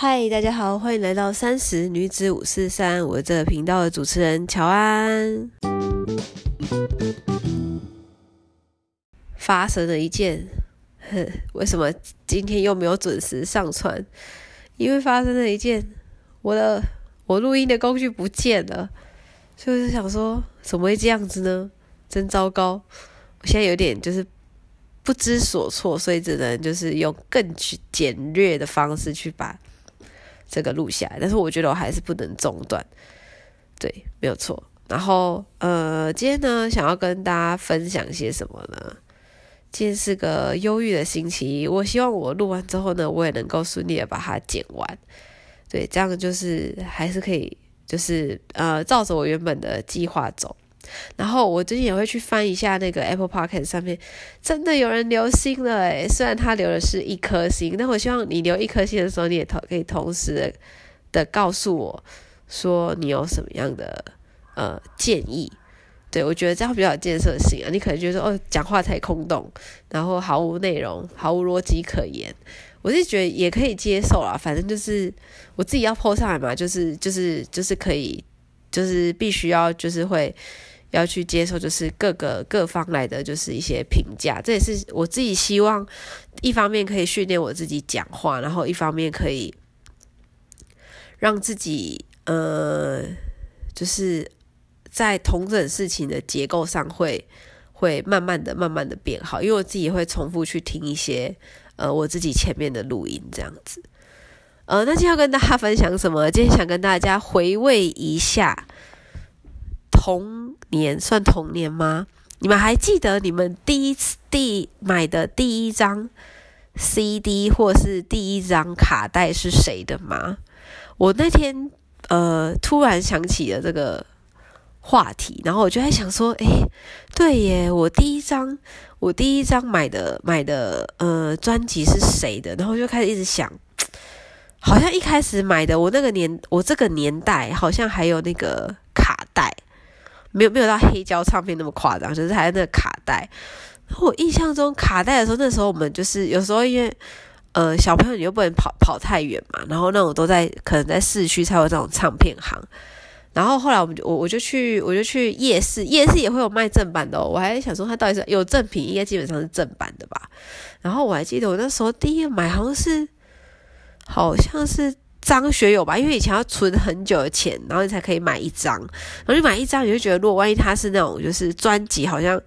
嗨，大家好，欢迎来到三十女子五四三，我这个频道的主持人乔安。发生了一件，哼，为什么今天又没有准时上传？因为发生了一件，我的我录音的工具不见了，所以我就想说，怎么会这样子呢？真糟糕！我现在有点就是不知所措，所以只能就是用更简略的方式去把。这个录下来，但是我觉得我还是不能中断，对，没有错。然后，呃，今天呢，想要跟大家分享些什么呢？今天是个忧郁的星期一，我希望我录完之后呢，我也能够顺利的把它剪完，对，这样就是还是可以，就是呃，照着我原本的计划走。然后我最近也会去翻一下那个 Apple Podcast 上面，真的有人留心了诶，虽然他留的是一颗星，但我希望你留一颗星的时候，你也同可以同时的告诉我说你有什么样的呃建议。对我觉得这样比较有建设性啊。你可能觉得哦讲话太空洞，然后毫无内容，毫无逻辑可言。我是觉得也可以接受啦，反正就是我自己要 po 上来嘛，就是就是就是可以，就是必须要就是会。要去接受，就是各个各方来的就是一些评价，这也是我自己希望，一方面可以训练我自己讲话，然后一方面可以让自己呃，就是在同整事情的结构上会会慢慢的、慢慢的变好，因为我自己会重复去听一些呃我自己前面的录音这样子。呃，那今天要跟大家分享什么？今天想跟大家回味一下。童年算童年吗？你们还记得你们第一次第买的第一张 CD 或是第一张卡带是谁的吗？我那天呃突然想起了这个话题，然后我就在想说，诶，对耶，我第一张我第一张买的买的呃专辑是谁的？然后就开始一直想，好像一开始买的我那个年我这个年代好像还有那个卡带。没有没有到黑胶唱片那么夸张，就是还有那个卡带。我印象中卡带的时候，那时候我们就是有时候因为呃小朋友你又不能跑跑太远嘛，然后那种都在可能在市区才有这种唱片行。然后后来我们就我我就去我就去夜市，夜市也会有卖正版的。我还想说它到底是有正品，应该基本上是正版的吧。然后我还记得我那时候第一买好像是好像是。张学友吧，因为以前要存很久的钱，然后你才可以买一张，然后你买一张，你就觉得如果万一他是那种就是专辑，好像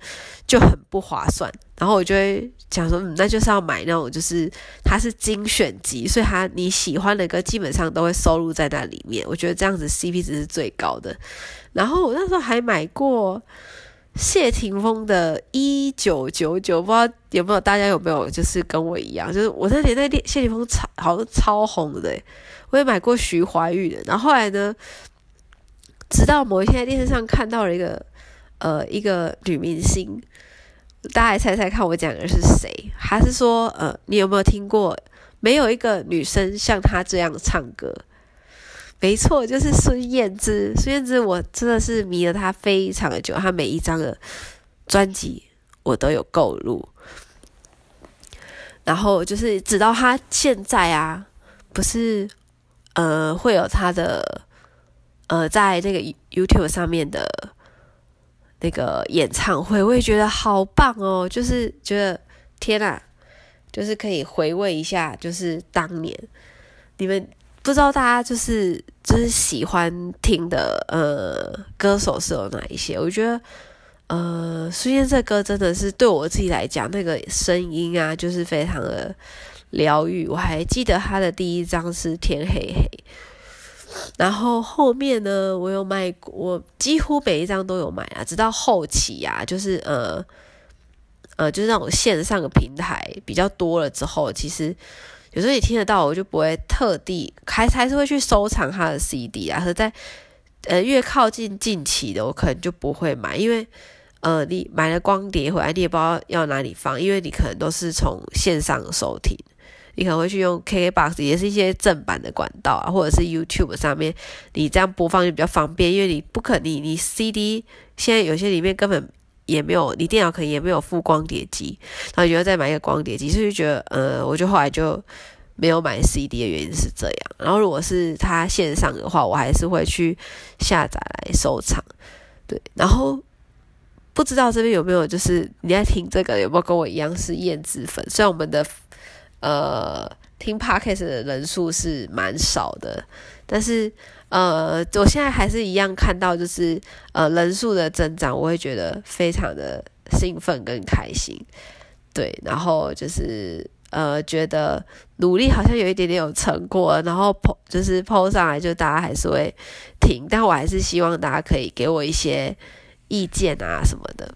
就很不划算。然后我就会讲说，嗯，那就是要买那种就是它是精选集，所以他你喜欢的歌基本上都会收录在那里面。我觉得这样子 CP 值是最高的。然后我那时候还买过谢霆锋的《一九九九》，不知道有没有大家有没有就是跟我一样，就是我那年代谢霆锋超好像超红的。我也买过徐怀钰的，然后后来呢，直到某一天在电视上看到了一个呃一个女明星，大家猜猜看我讲的是谁？还是说呃你有没有听过？没有一个女生像她这样唱歌，没错，就是孙燕姿。孙燕姿我真的是迷了她非常的久，她每一张的专辑我都有购入，然后就是直到她现在啊，不是。呃，会有她的呃，在那个 YouTube 上面的那个演唱会，我也觉得好棒哦！就是觉得天呐，就是可以回味一下，就是当年你们不知道大家就是就是喜欢听的呃歌手是有哪一些？我觉得呃，孙燕姿歌真的是对我自己来讲，那个声音啊，就是非常的。疗愈，我还记得他的第一张是天黑黑，然后后面呢，我有买，我几乎每一张都有买啊，直到后期啊，就是呃呃，就是那种线上的平台比较多了之后，其实有时候你听得到，我就不会特地还还是会去收藏他的 CD 啊，可在呃越靠近近期的，我可能就不会买，因为。呃，你买了光碟回来，你也不知道要哪里放，因为你可能都是从线上收听，你可能会去用 KKBOX，也是一些正版的管道啊，或者是 YouTube 上面，你这样播放就比较方便，因为你不可你你 CD 现在有些里面根本也没有，你电脑可能也没有附光碟机，然后你就再买一个光碟机，所以就觉得，呃，我就后来就没有买 CD 的原因是这样。然后如果是它线上的话，我还是会去下载来收藏。对，然后不知道这边有没有就是你在听这个有没有跟我一样是燕子粉？虽然我们的呃听 Podcast 的人数是蛮少的，但是。呃，我现在还是一样看到，就是呃人数的增长，我会觉得非常的兴奋跟开心，对，然后就是呃觉得努力好像有一点点有成果，然后 po 就是 po 上来，就大家还是会听，但我还是希望大家可以给我一些意见啊什么的。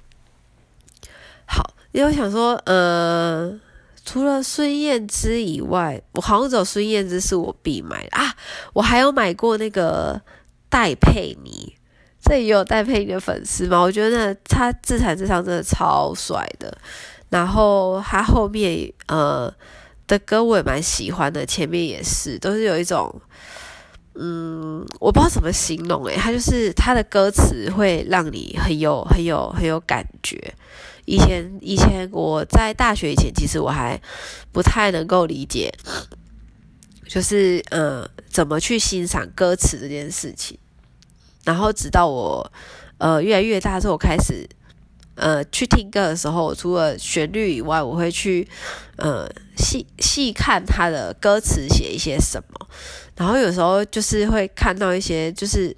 好，因为我想说，呃。除了孙燕姿以外，我好像只有孙燕姿是我必买的啊！我还有买过那个戴佩妮，这也有戴佩妮的粉丝吗？我觉得他自弹自唱真的超帅的。然后他后面呃的歌我也蛮喜欢的，前面也是，都是有一种嗯，我不知道怎么形容诶，他就是他的歌词会让你很有很有很有感觉。以前以前我在大学以前，其实我还不太能够理解，就是呃怎么去欣赏歌词这件事情。然后直到我呃越来越大之后，开始呃去听歌的时候，除了旋律以外，我会去呃细细看他的歌词写一些什么。然后有时候就是会看到一些，就是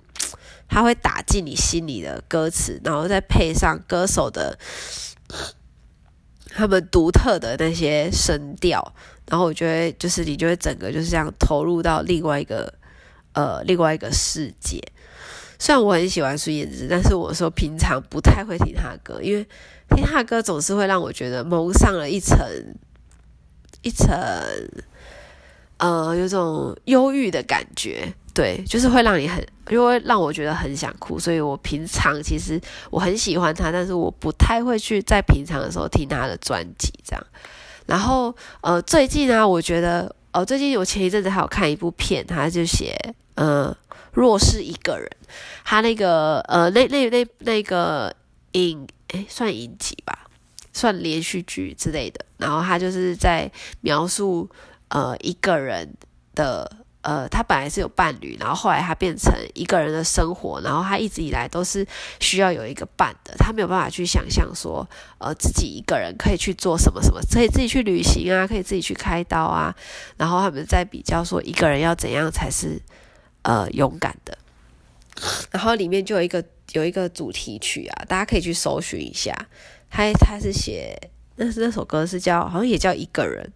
他会打进你心里的歌词，然后再配上歌手的。他们独特的那些声调，然后我觉得就是你就会整个就是这样投入到另外一个呃另外一个世界。虽然我很喜欢孙燕姿，但是我说平常不太会听她的歌，因为听她的歌总是会让我觉得蒙上了一层一层呃有种忧郁的感觉。对，就是会让你很，因为让我觉得很想哭，所以我平常其实我很喜欢他，但是我不太会去在平常的时候听他的专辑这样。然后呃，最近呢，我觉得哦，最近我前一阵子还有看一部片，他就写呃，若是一个人，他那个呃，那那那那个影，诶，算影集吧，算连续剧之类的。然后他就是在描述呃一个人的。呃，他本来是有伴侣，然后后来他变成一个人的生活，然后他一直以来都是需要有一个伴的，他没有办法去想象说，呃，自己一个人可以去做什么什么，可以自己去旅行啊，可以自己去开刀啊，然后他们在比较说一个人要怎样才是呃勇敢的，然后里面就有一个有一个主题曲啊，大家可以去搜寻一下，他他是写那是那首歌是叫好像也叫一个人，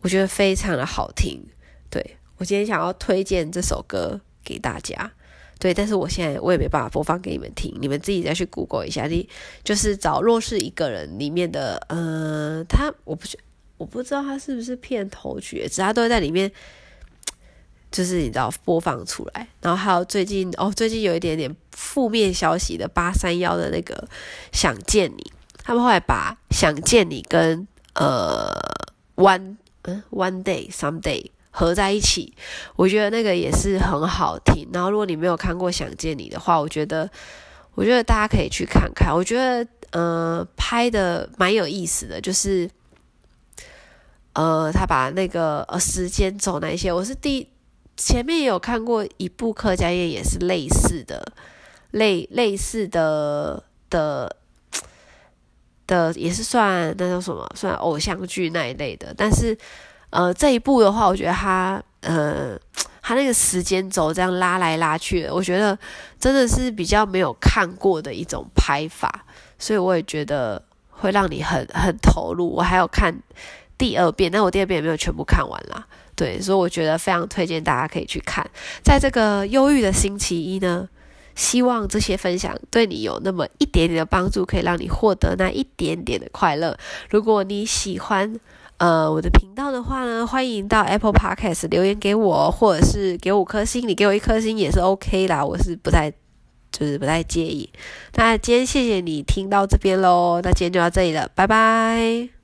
我觉得非常的好听，对。我今天想要推荐这首歌给大家，对，但是我现在我也没办法播放给你们听，你们自己再去 Google 一下，你就是找《若是一个人》里面的，呃，他我不我不知道他是不是片头曲，只他都在里面，就是你知道播放出来，然后还有最近哦，最近有一点点负面消息的八三幺的那个《想见你》，他们后来把《想见你》跟呃 One 嗯 One Day Someday。合在一起，我觉得那个也是很好听。然后，如果你没有看过《想见你》的话，我觉得，我觉得大家可以去看看。我觉得，呃，拍的蛮有意思的，就是，呃，他把那个呃时间轴那些，我是第前面也有看过一部客家宴，也是类似的，类类似的的的，也是算那叫什么，算偶像剧那一类的，但是。呃，这一部的话，我觉得他，呃，他那个时间轴这样拉来拉去的，我觉得真的是比较没有看过的一种拍法，所以我也觉得会让你很很投入。我还有看第二遍，但我第二遍也没有全部看完啦。对，所以我觉得非常推荐大家可以去看。在这个忧郁的星期一呢，希望这些分享对你有那么一点点的帮助，可以让你获得那一点点的快乐。如果你喜欢，呃，我的频道的话呢，欢迎到 Apple Podcast 留言给我，或者是给五颗星，你给我一颗星也是 OK 啦，我是不太，就是不太介意。那今天谢谢你听到这边喽，那今天就到这里了，拜拜。